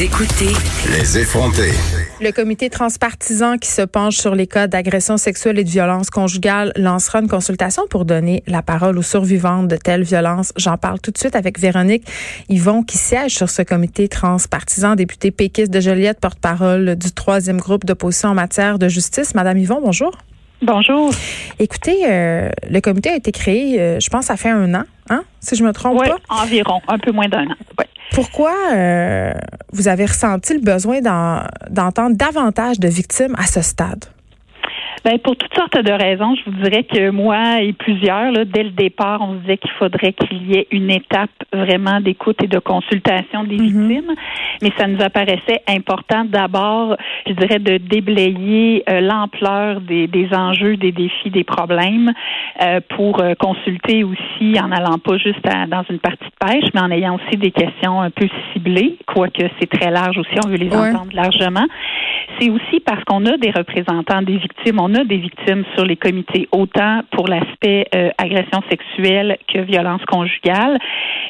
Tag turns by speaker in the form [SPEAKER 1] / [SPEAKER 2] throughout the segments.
[SPEAKER 1] Vous écoutez
[SPEAKER 2] Les effrontés.
[SPEAKER 3] Le comité transpartisan qui se penche sur les cas d'agression sexuelle et de violence conjugale lancera une consultation pour donner la parole aux survivantes de telles violences. J'en parle tout de suite avec Véronique Yvon qui siège sur ce comité transpartisan, députée péquiste de Joliette, porte-parole du troisième groupe d'opposition en matière de justice. Madame Yvon, bonjour.
[SPEAKER 4] Bonjour.
[SPEAKER 3] Écoutez, euh, le comité a été créé, euh, je pense, ça fait un an, hein, si je me trompe
[SPEAKER 4] Oui,
[SPEAKER 3] pas.
[SPEAKER 4] environ, un peu moins d'un an. Ouais.
[SPEAKER 3] Pourquoi euh, vous avez ressenti le besoin d'en- d'entendre davantage de victimes à ce stade?
[SPEAKER 4] Ben, pour toutes sortes de raisons, je vous dirais que moi et plusieurs, là, dès le départ, on se disait qu'il faudrait qu'il y ait une étape vraiment d'écoute et de consultation des victimes. Mais ça nous apparaissait important d'abord, je dirais, de déblayer euh, l'ampleur des, des enjeux, des défis, des problèmes euh, pour euh, consulter aussi en allant pas juste à- dans une partie de pêche, mais en ayant aussi des questions un peu ciblées, quoique c'est très large aussi, on veut les
[SPEAKER 3] Ouais.
[SPEAKER 4] entendre largement. C'est aussi parce qu'on a des représentants des victimes, on a des victimes sur les comités, autant pour l'aspect euh, agression sexuelle que violence conjugale,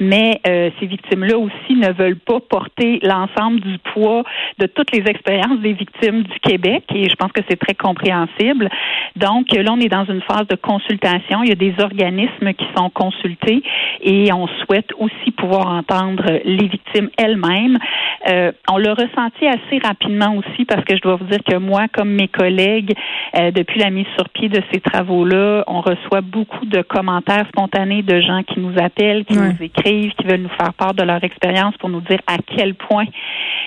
[SPEAKER 4] mais euh, ces victimes-là aussi ne veulent pas porter l'ensemble du poids de toutes les expériences des victimes du Québec, et je pense que c'est très compréhensible. Donc là, on est dans une phase de consultation. Il y a des organismes qui sont consultés et on souhaite aussi pouvoir entendre les victimes elles-mêmes. Euh, on l'a ressenti assez rapidement aussi parce que je dois vous dire que moi, comme mes collègues, euh, depuis la mise sur pied de ces travaux-là, on reçoit beaucoup de commentaires spontanés de gens qui nous appellent, qui nous écrivent, qui veulent nous faire part de leur expérience pour nous dire à quel point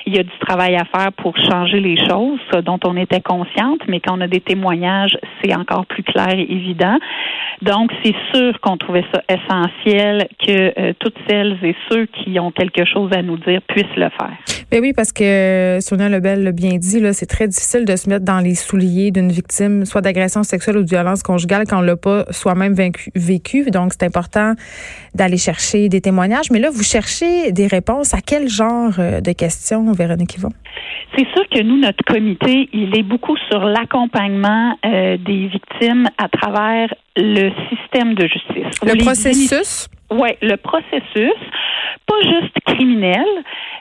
[SPEAKER 4] il y a du travail à faire pour changer les choses, dont on était consciente, mais quand on a des témoignages, c'est encore plus clair et évident. Donc, c'est sûr qu'on trouvait ça essentiel que euh, toutes celles et ceux qui ont quelque chose à nous dire puissent le faire.
[SPEAKER 3] Ben oui, parce que Sonia Lebel l'a bien dit, c'est très difficile de se mettre dans les souliers d'une victime, soit d'agression sexuelle ou de violence conjugale, quand on l'a pas soi-même vécu. Donc, c'est important d'aller chercher des témoignages. Mais là, vous cherchez des réponses à quel genre euh, de questions, Véronique Yvon?
[SPEAKER 4] C'est sûr que nous, notre comité, il est beaucoup sur l'accompagnement euh, des victimes à travers le système de justice.
[SPEAKER 3] Le
[SPEAKER 4] les
[SPEAKER 3] processus?
[SPEAKER 4] Oui, le processus, pas juste criminel,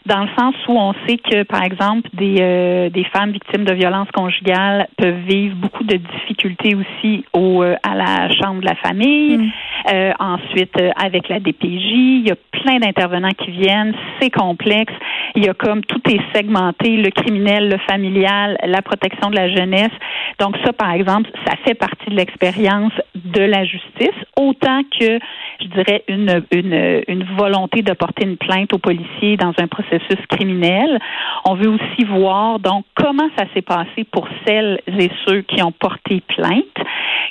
[SPEAKER 4] dans le sens où on sait que, par exemple, des, euh, des femmes victimes de violences conjugales peuvent vivre beaucoup de difficultés aussi au, euh, à la chambre de la famille.
[SPEAKER 3] Mm.
[SPEAKER 4] Euh, ensuite, euh, avec la DPJ, il y a plein d'intervenants qui viennent. C'est complexe. Il y a comme tout est segmenté, le criminel, le familial, la protection de la jeunesse. Donc ça, par exemple, ça fait partie de l'expérience de la justice, autant que, je dirais, une, une, une volonté de porter une plainte aux policiers dans un processus criminel. On veut aussi voir, donc, comment ça s'est passé pour celles et ceux qui ont porté plainte,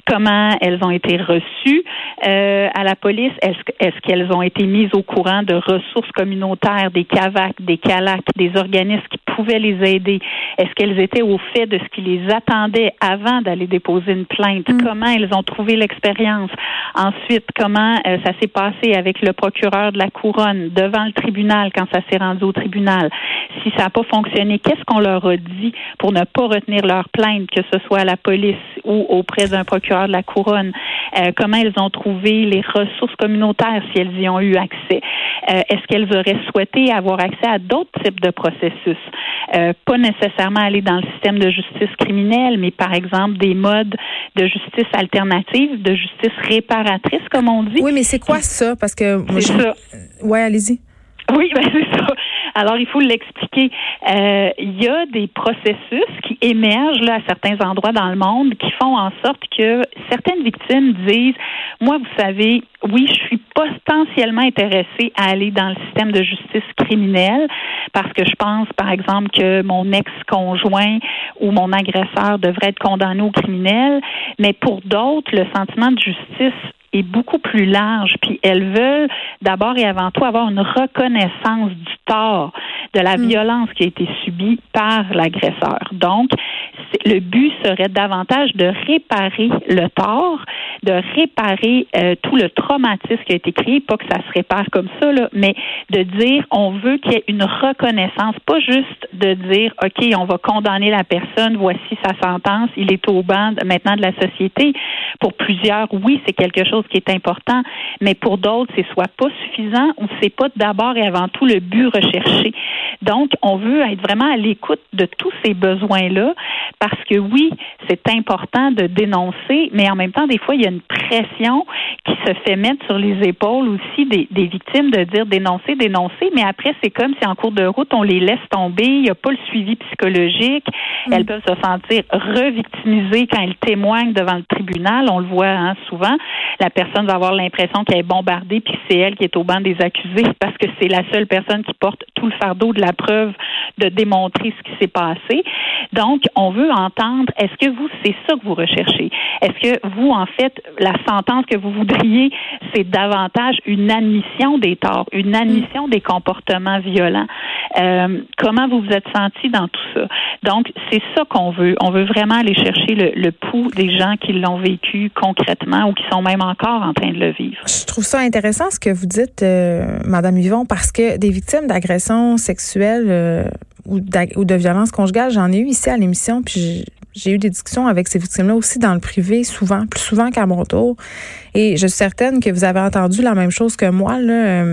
[SPEAKER 4] comment elles ont été reçues euh, à la police, est-ce, que- est-ce qu'elles ont été mises au courant de ressources communautaires, des CAVAC, des CALAC, des organismes qui pouvaient les aider, est-ce qu'elles étaient au fait de ce qui les attendait avant d'aller déposer une plainte, comment elles ont trouvé l'expérience, ensuite comment euh, ça s'est passé avec le procureur de la couronne devant le tribunal quand ça s'est rendu au tribunal, si ça n'a pas fonctionné, qu'est-ce qu'on leur a dit pour ne pas retenir leur plainte, que ce soit à la police ou auprès d'un procureur de la couronne, Euh, comment elles ont trouvé les ressources communautaires si elles y ont eu accès, Euh, est-ce qu'elles auraient souhaité avoir accès à d'autres types de processus, Euh, pas nécessairement aller dans le système de justice criminelle, mais par exemple des modes de justice alternative, de justice réparatrice, comme on dit.
[SPEAKER 3] Oui, mais c'est quoi ça? Parce que
[SPEAKER 4] C'est
[SPEAKER 3] je-
[SPEAKER 4] ça.
[SPEAKER 3] Ouais, allez-y.
[SPEAKER 4] Oui, ben c'est ça. Alors, il faut l'expliquer. Euh, Il y a des processus qui émergent là, à certains endroits dans le monde qui font en sorte que certaines victimes disent, moi, vous savez, oui, je suis potentiellement intéressée à aller dans le système de justice criminelle parce que je pense, par exemple, que mon ex-conjoint ou mon agresseur devrait être condamné au criminel, mais pour d'autres, le sentiment de justice est beaucoup plus large. Puis elles veulent d'abord et avant tout avoir une reconnaissance du tort, de la mm. violence qui a été subie par l'agresseur. Donc, le but serait davantage de réparer le tort, de réparer euh, tout le traumatisme qui a été créé, pas que ça se répare comme ça, là, mais de dire on veut qu'il y ait une reconnaissance, pas juste de dire OK, on va condamner la personne, voici sa sentence, il est au banc maintenant de la société. Pour plusieurs, oui, c'est quelque chose qui est important, mais pour d'autres, c'est soit pas suffisant ou c'est pas d'abord et avant tout le but recherché. Donc, on veut être vraiment à l'écoute de tous ces besoins-là parce que oui, c'est important de dénoncer, mais en même temps, des fois, il y a une pression qui se fait mettre sur les épaules aussi des, victimes de dire dénoncer, dénoncer, mais après, c'est comme si en cours de route, on les laisse tomber, il n'y a pas le suivi psychologique, mm. elles peuvent se sentir revictimisées quand elles témoignent devant le tribunal, on le voit hein, souvent, la personne va avoir l'impression qu'elle est bombardée, puis c'est elle qui est au banc des accusés parce que c'est la seule personne qui porte tout le fardeau de la preuve de démontrer ce qui s'est passé. Donc, on veut entendre, est-ce que vous, c'est ça que vous recherchez? Est-ce que vous, en fait, la sentence que vous voudriez, c'est davantage une admission des torts, une admission des comportements violents? Euh, comment vous vous êtes senti dans tout ça? Donc, c'est ça qu'on veut. On veut vraiment aller chercher le, pouls des gens qui l'ont vécu concrètement ou qui sont même encore en train de le vivre.
[SPEAKER 3] Je trouve ça intéressant ce que vous dites, euh, Madame Yvon, parce que des victimes d'agressions sexuelles euh, ou, de violence conjugale, j'en ai eu ici à l'émission, puis j'ai eu des discussions avec ces victimes-là aussi dans le privé, souvent, plus souvent qu'à mon tour. Et je suis certaine que vous avez entendu la même chose que moi. Là.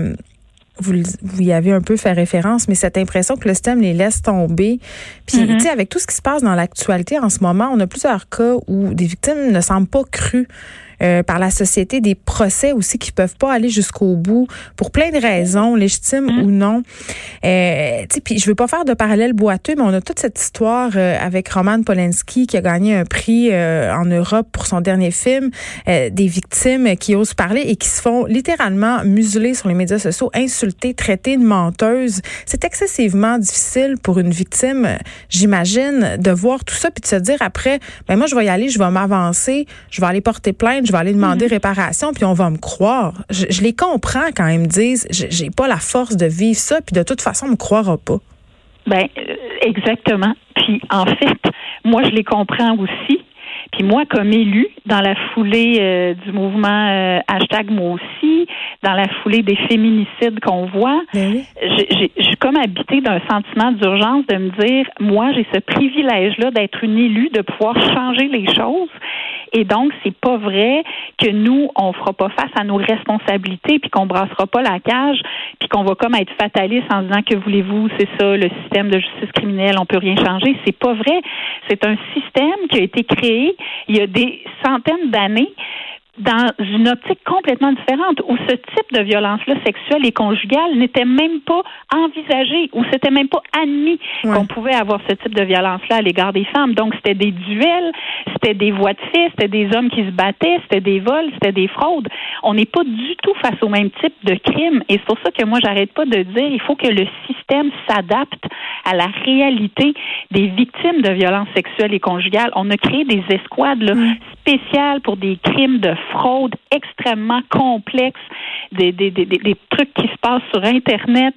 [SPEAKER 3] Vous, vous y avez un peu fait référence, mais cette impression que le système les laisse tomber. Puis, mm-hmm. tu sais, avec tout ce qui se passe dans l'actualité en ce moment, on a plusieurs cas où des victimes ne semblent pas crues euh, par la société, des procès aussi qui peuvent pas aller jusqu'au bout pour plein de raisons, légitimes mm-hmm. ou non. Euh, puis je veux pas faire de parallèle boiteux, mais on a toute cette histoire euh, avec Roman Polanski qui a gagné un prix euh, en Europe pour son dernier film, des victimes qui osent parler et qui se font littéralement museler sur les médias sociaux, insulter, traiter de menteuse. C'est excessivement difficile pour une victime, j'imagine, de voir tout ça puis de se dire après, ben moi je vais y aller, je vais m'avancer, je vais aller porter plainte je vais aller demander mhm. réparation, puis on va me croire. Je, les comprends quand ils me disent, j'ai pas la force de vivre ça, puis de toute façon, on me croira pas.
[SPEAKER 4] Ben euh, exactement. Puis en fait, moi je les comprends aussi. Puis moi, comme élu, dans la foulée euh, du mouvement euh, hashtag moi aussi, dans la foulée des féminicides qu'on voit, ben j'ai comme habité d'un sentiment d'urgence de me dire, moi, j'ai ce privilège-là d'être une élue, de pouvoir changer les choses. Et donc, c'est pas vrai que nous, on fera pas face à nos responsabilités, puis qu'on brassera pas la cage, puis qu'on va comme être fataliste en disant que voulez-vous, c'est ça, le système de justice criminelle, on peut rien changer. C'est pas vrai. C'est un système qui a été créé il y a des centaines d'années dans une optique complètement différente où ce type de violence-là sexuelle et conjugale n'était même pas envisagé, où c'était même pas admis qu'on pouvait avoir ce type de violence-là à l'égard des femmes. Donc, c'était des duels, c'était des voies de fait, c'était des hommes qui se battaient, c'était des vols, c'était des fraudes. On n'est pas du tout face au même type de crime. Et c'est pour ça que moi, j'arrête pas de dire, il faut que le système s'adapte à la réalité des victimes de violences sexuelles et conjugales. On a créé des escouades là, spéciales pour des crimes de fraude extrêmement des, des trucs qui se passent sur Internet.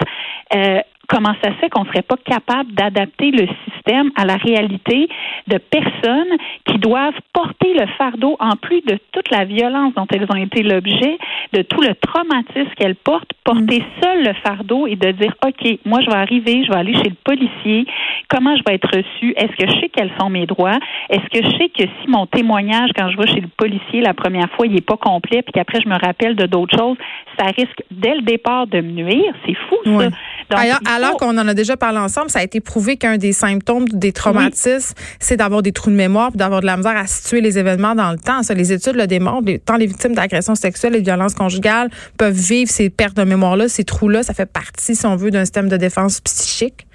[SPEAKER 4] Euh, comment ça se fait qu'on ne serait pas capable d'adapter le système à la réalité de personnes qui doivent porter le fardeau en plus de toute la violence dont elles ont été l'objet, de tout le traumatisme qu'elles portent, porter mm. seul le fardeau et de dire OK, moi je vais arriver, je vais aller chez le policier, comment je vais être reçue, est-ce que je sais quels sont mes droits, est-ce que je sais que si mon témoignage quand je vais chez le policier la première fois, il n'est pas complet puis qu'après je me rappelle de d'autres choses, ça risque dès le départ de me nuire, c'est fou ça.
[SPEAKER 3] Donc, alors qu'on en a déjà parlé ensemble, ça a été prouvé qu'un des symptômes des traumatismes, c'est d'avoir des trous de mémoire, d'avoir de la misère à situer les événements dans le temps. Ça, les études le démontrent. Tant les victimes d'agressions sexuelles et de violences conjugales peuvent vivre ces pertes de mémoire-là, ces trous-là. Ça fait partie, si on veut, d'un système de défense psychique.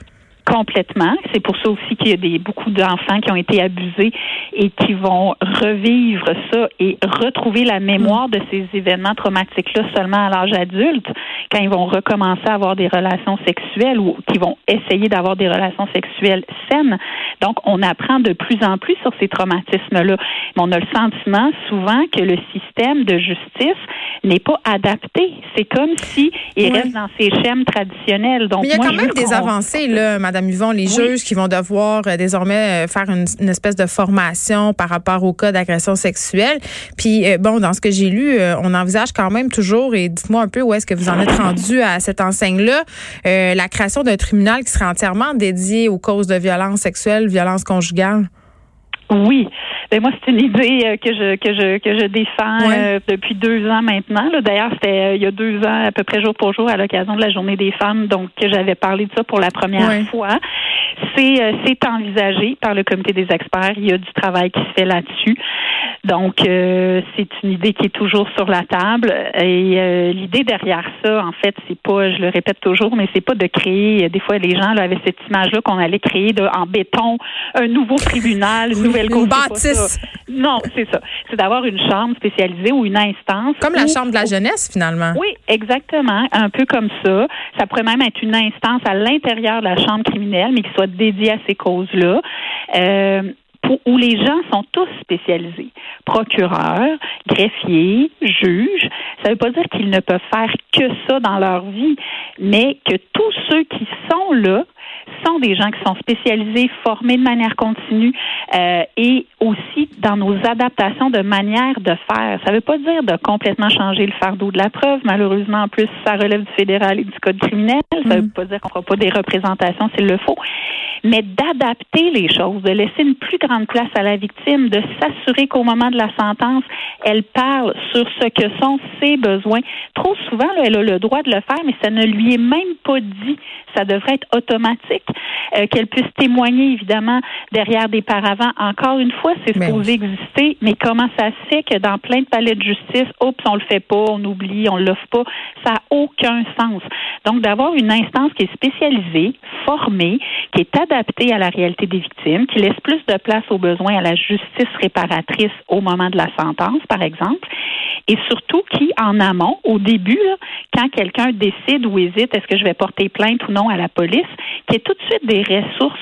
[SPEAKER 4] Complètement. C'est pour ça aussi qu'il y a des, beaucoup d'enfants qui ont été abusés et qui vont revivre ça et retrouver la mémoire de ces événements traumatiques-là seulement à l'âge adulte, quand ils vont recommencer à avoir des relations sexuelles ou qui vont essayer d'avoir des relations sexuelles saines. Donc, on apprend de plus en plus sur ces traumatismes-là. Mais on a le sentiment souvent que le système de justice n'est pas adapté. C'est comme si il reste dans ses schèmes traditionnels. Donc,
[SPEAKER 3] Mais il y a quand même des avancées, là, Madame Yvon, les juges qui vont devoir euh, désormais euh, faire une, espèce de formation par rapport au cas d'agression sexuelle. Puis, euh, bon, dans ce que j'ai lu, on envisage quand même toujours, et dites-moi un peu où est-ce que vous en êtes rendu à cette enseigne-là, la création d'un tribunal qui serait entièrement dédié aux causes de violence sexuelle, violence conjugale.
[SPEAKER 4] Oui. Ben moi, c'est une idée euh, que je que je que je défends euh, depuis deux ans maintenant. D'ailleurs, c'était euh, il y a deux ans à peu près jour pour jour à l'occasion de la Journée des femmes, donc que j'avais parlé de ça pour la première fois. C'est c'est envisagé par le Comité des experts. Il y a du travail qui se fait là-dessus. Donc, c'est une idée qui est toujours sur la table. Et l'idée derrière ça, en fait, c'est pas, je le répète toujours, mais c'est pas de créer. Des fois, les gens là, avaient cette image-là qu'on allait créer de, en béton un nouveau tribunal, une nouvelle
[SPEAKER 3] bâtisse.
[SPEAKER 4] Non, c'est ça. C'est d'avoir une chambre spécialisée ou une instance.
[SPEAKER 3] Comme la chambre de la jeunesse, finalement.
[SPEAKER 4] Oui, exactement. Un peu comme ça. Ça pourrait même être une instance à l'intérieur de la chambre criminelle, mais qui soit dédiée à ces causes-là. Euh, où les gens sont tous spécialisés. Procureurs, greffiers, juges. Ça ne veut pas dire qu'ils ne peuvent faire que ça dans leur vie, mais que tous ceux qui sont là sont des gens qui sont spécialisés, formés de manière continue euh, et aussi dans nos adaptations de manière de faire. Ça ne veut pas dire de complètement changer le fardeau de la preuve. Malheureusement, en plus, ça relève du fédéral et du code criminel. Ça ne veut mm. pas dire qu'on ne fera pas des représentations s'il le faut, mais d'adapter les choses, de laisser une plus grande place à la victime, de s'assurer qu'au moment de la sentence, elle parle sur ce que sont ses besoins. Trop souvent, elle a le droit de le faire, mais ça ne lui est même pas dit. Ça devrait être automatique. Euh, qu'elle puisse témoigner, évidemment, derrière des paravents. Encore une fois, c'est supposé exister, mais comment ça se fait que dans plein de palais de justice, oups, on le fait pas, on oublie, on l'offre pas, ça n'a aucun sens. Donc, d'avoir une instance qui est spécialisée, formée, qui est adaptée à la réalité des victimes, qui laisse plus de place aux besoins à la justice réparatrice au moment de la sentence, par exemple, et surtout qui, en amont, au début, quand quelqu'un décide ou hésite, est-ce que je vais porter plainte ou non à la police, tout de suite des ressources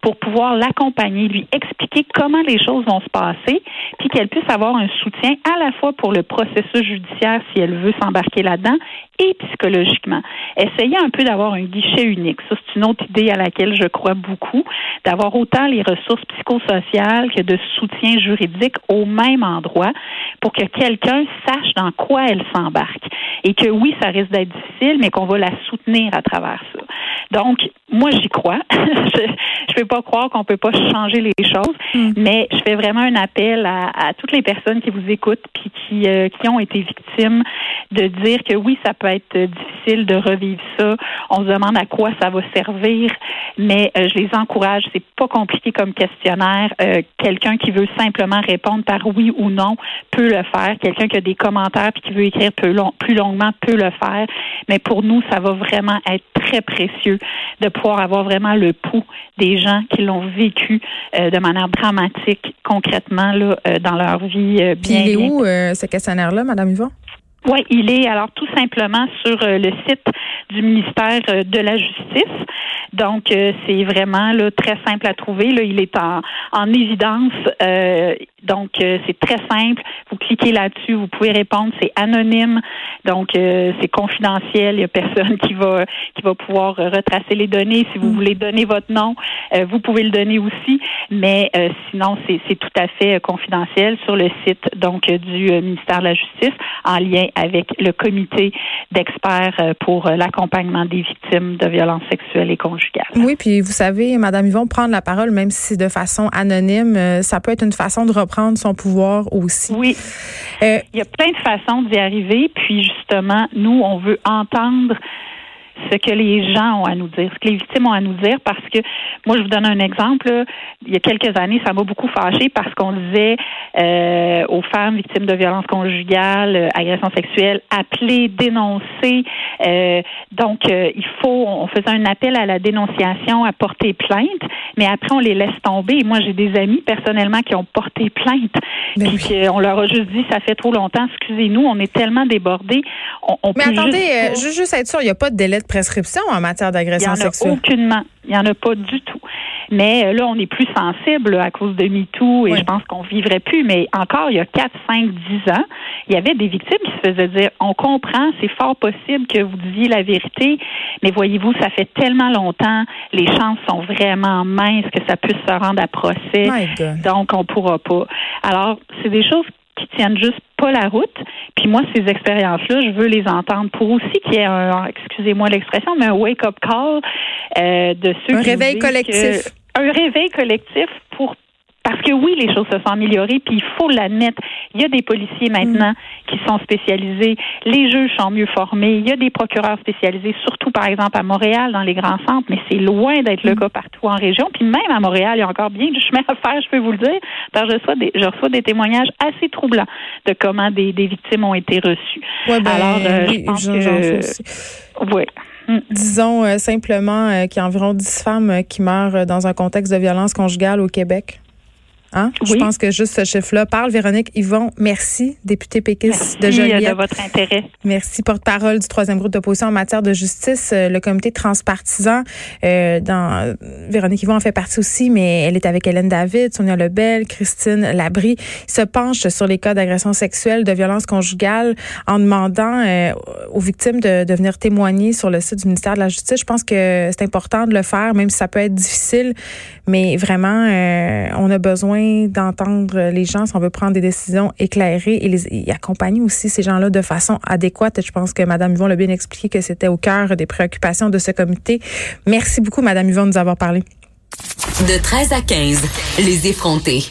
[SPEAKER 4] pour pouvoir l'accompagner, lui expliquer comment les choses vont se passer, puis qu'elle puisse avoir un soutien à la fois pour le processus judiciaire si elle veut s'embarquer là-dedans et psychologiquement. Essayez un peu d'avoir un guichet unique. Ça, c'est une autre idée à laquelle je crois beaucoup, d'avoir autant les ressources psychosociales que de soutien juridique au même endroit pour que quelqu'un sache dans quoi elle s'embarque. Et que oui, ça risque d'être difficile, mais qu'on va la soutenir à travers ça. Donc, moi, j'y crois. je ne peux pas croire qu'on peut pas changer les choses, mm. mais je fais vraiment un appel à, toutes les personnes qui vous écoutent puis qui, euh, qui ont été victimes de dire que oui, ça peut être difficile de revivre ça. On se demande à quoi ça va servir, mais euh, je les encourage. C'est pas compliqué comme questionnaire. Euh, quelqu'un qui veut simplement répondre par oui ou non peut le faire. Quelqu'un qui a des commentaires puis qui veut écrire plus longuement peut le faire. Mais pour nous, ça va vraiment être très précieux de pouvoir avoir vraiment le pouls des gens qui l'ont vécu euh, de manière dramatique, concrètement, là, euh, dans leur vie. Euh,
[SPEAKER 3] bien, Puis il est où ce questionnaire-là, Madame Yvon?
[SPEAKER 4] Oui, il est alors tout simplement sur le site du ministère de la Justice. Donc, c'est vraiment là, très simple à trouver. Là, il est en, en évidence. Donc, euh, c'est très simple. Vous cliquez là-dessus, vous pouvez répondre. C'est anonyme, donc euh, c'est confidentiel. Il n'y a personne qui va qui va pouvoir retracer les données. Si vous mm. voulez donner votre nom, euh, vous pouvez le donner aussi. Mais sinon, c'est tout à fait confidentiel sur le site donc du ministère de la Justice en lien avec le comité d'experts pour l'accompagnement des victimes de violences sexuelles et conjugales.
[SPEAKER 3] Oui, puis vous savez, Madame Yvon, prendre la parole, même si c'est de façon anonyme, ça peut être une façon de reprendre prendre son pouvoir aussi.
[SPEAKER 4] Oui. Euh, Il y a plein de façons d'y arriver. Puis justement, nous, on veut entendre ce que les gens ont à nous dire, ce que les victimes ont à nous dire, parce que moi, je vous donne un exemple. Il y a quelques années, ça m'a beaucoup fâché parce qu'on disait euh, aux femmes victimes de violences conjugales, euh, agressions sexuelles, appeler, dénoncer. Euh, donc, il faut, on faisait un appel à la dénonciation, à porter plainte, mais après, on les laisse tomber. Moi, j'ai des amis personnellement qui ont porté plainte, ben puis on leur a juste dit, ça fait trop longtemps, excusez-nous, on est tellement débordés. On,
[SPEAKER 3] mais attendez, juste, juste être sûr, il n'y a pas de délai de prescription en matière d'agression sexuelle?
[SPEAKER 4] Aucunement. Il n'y en a pas du tout. Mais euh, là, on est plus sensible à cause de MeToo et je pense qu'on vivrait plus. Mais encore, il y a 4, 5, 10 ans, il y avait des victimes qui se faisaient dire on comprend, c'est fort possible que vous disiez la vérité, mais voyez-vous, ça fait tellement longtemps, les chances sont vraiment minces que ça puisse se rendre à procès. Donc, on pourra pas. Alors, c'est des choses qui tiennent juste pas la route. Puis moi, ces expériences-là, je veux les entendre pour aussi qu'il y ait un, excusez-moi l'expression, mais un wake-up call euh, de ceux
[SPEAKER 3] un réveil collectif.
[SPEAKER 4] un réveil collectif parce que oui, les choses se sont améliorées, puis il faut l'admettre. Il y a des policiers maintenant mm. qui sont spécialisés. Les juges sont mieux formés. Il y a des procureurs spécialisés, surtout par exemple à Montréal, dans les grands centres, mais c'est loin d'être le mm. cas partout en région. Puis même à Montréal, il y a encore bien du chemin à faire, je peux vous le dire, parce que je reçois des, je reçois des témoignages assez troublants de comment des, des victimes ont été reçues.
[SPEAKER 3] Ben, Alors, euh, je pense que...
[SPEAKER 4] Oui.
[SPEAKER 3] Mm. Disons euh, simplement euh, qu'il y a environ 10 femmes qui meurent dans un contexte de violence conjugale au Québec. Hein? Je pense que juste ce chiffre-là parle. Véronique Yvon, merci, députée péquiste de Joliette.
[SPEAKER 4] Merci de votre intérêt.
[SPEAKER 3] Merci, porte-parole du troisième groupe d'opposition en matière de justice. Euh, le comité transpartisan, euh, dans, Véronique Yvon en fait partie aussi, mais elle est avec Hélène David, Sonia Lebel, Christine Labrie. se penche sur les cas d'agression sexuelle, de violence conjugale, en demandant euh, aux victimes de, de venir témoigner sur le site du ministère de la Justice. Je pense que c'est important de le faire, même si ça peut être difficile, mais vraiment, on a besoin d'entendre les gens si on veut prendre des décisions éclairées et, accompagner aussi ces gens-là de façon adéquate. Je pense que Mme Yvon l'a bien expliqué que c'était au cœur des préoccupations de ce comité. Merci beaucoup, Mme Yvon, de nous avoir parlé.
[SPEAKER 1] De 13 à 15, les effrontés.